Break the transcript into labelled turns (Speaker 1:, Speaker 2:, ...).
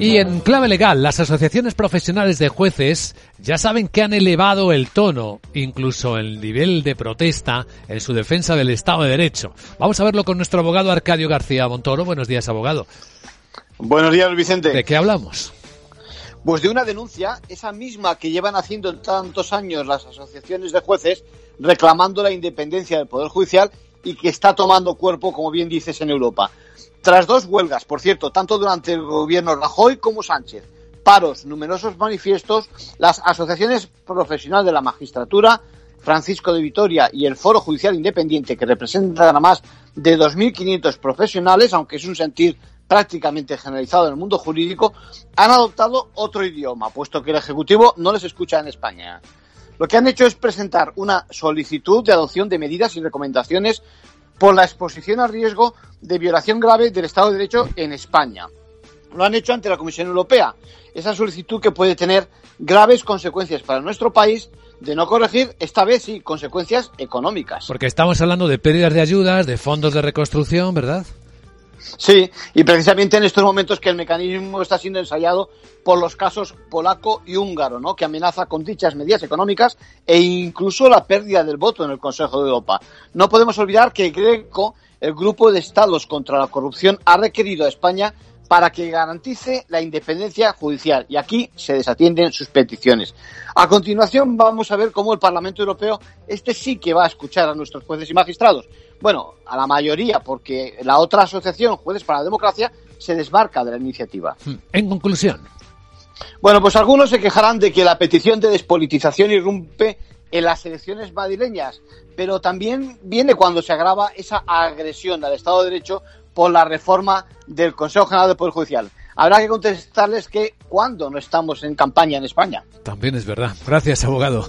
Speaker 1: Y en clave legal, las asociaciones profesionales de jueces ya saben que han elevado el tono, incluso el nivel de protesta en su defensa del Estado de Derecho. Vamos a verlo con nuestro abogado Arcadio García Montoro. Buenos días, abogado.
Speaker 2: Buenos días, Vicente.
Speaker 1: ¿De qué hablamos?
Speaker 2: Pues de una denuncia, esa misma que llevan haciendo tantos años las asociaciones de jueces, reclamando la independencia del Poder Judicial y que está tomando cuerpo, como bien dices, en Europa. Tras dos huelgas, por cierto, tanto durante el gobierno Rajoy como Sánchez, paros, numerosos manifiestos, las asociaciones profesionales de la magistratura, Francisco de Vitoria y el Foro Judicial Independiente, que representan a más de 2.500 profesionales, aunque es un sentir prácticamente generalizado en el mundo jurídico, han adoptado otro idioma, puesto que el Ejecutivo no les escucha en España. Lo que han hecho es presentar una solicitud de adopción de medidas y recomendaciones por la exposición a riesgo de violación grave del Estado de Derecho en España. Lo han hecho ante la Comisión Europea. Esa solicitud que puede tener graves consecuencias para nuestro país de no corregir, esta vez sí, consecuencias económicas.
Speaker 1: Porque estamos hablando de pérdidas de ayudas, de fondos de reconstrucción, ¿verdad?
Speaker 2: Sí, y precisamente en estos momentos que el mecanismo está siendo ensayado por los casos polaco y húngaro, ¿no? que amenaza con dichas medidas económicas e incluso la pérdida del voto en el Consejo de Europa. No podemos olvidar que Greco, el grupo de estados contra la corrupción, ha requerido a España para que garantice la independencia judicial y aquí se desatienden sus peticiones. A continuación vamos a ver cómo el Parlamento Europeo, este sí que va a escuchar a nuestros jueces y magistrados. Bueno, a la mayoría, porque la otra asociación, Jueces para la Democracia, se desmarca de la iniciativa.
Speaker 1: Hmm. En conclusión.
Speaker 2: Bueno, pues algunos se quejarán de que la petición de despolitización irrumpe en las elecciones madrileñas, pero también viene cuando se agrava esa agresión al Estado de Derecho por la reforma del Consejo General del Poder Judicial. Habrá que contestarles que cuando no estamos en campaña en España.
Speaker 1: También es verdad. Gracias, abogado.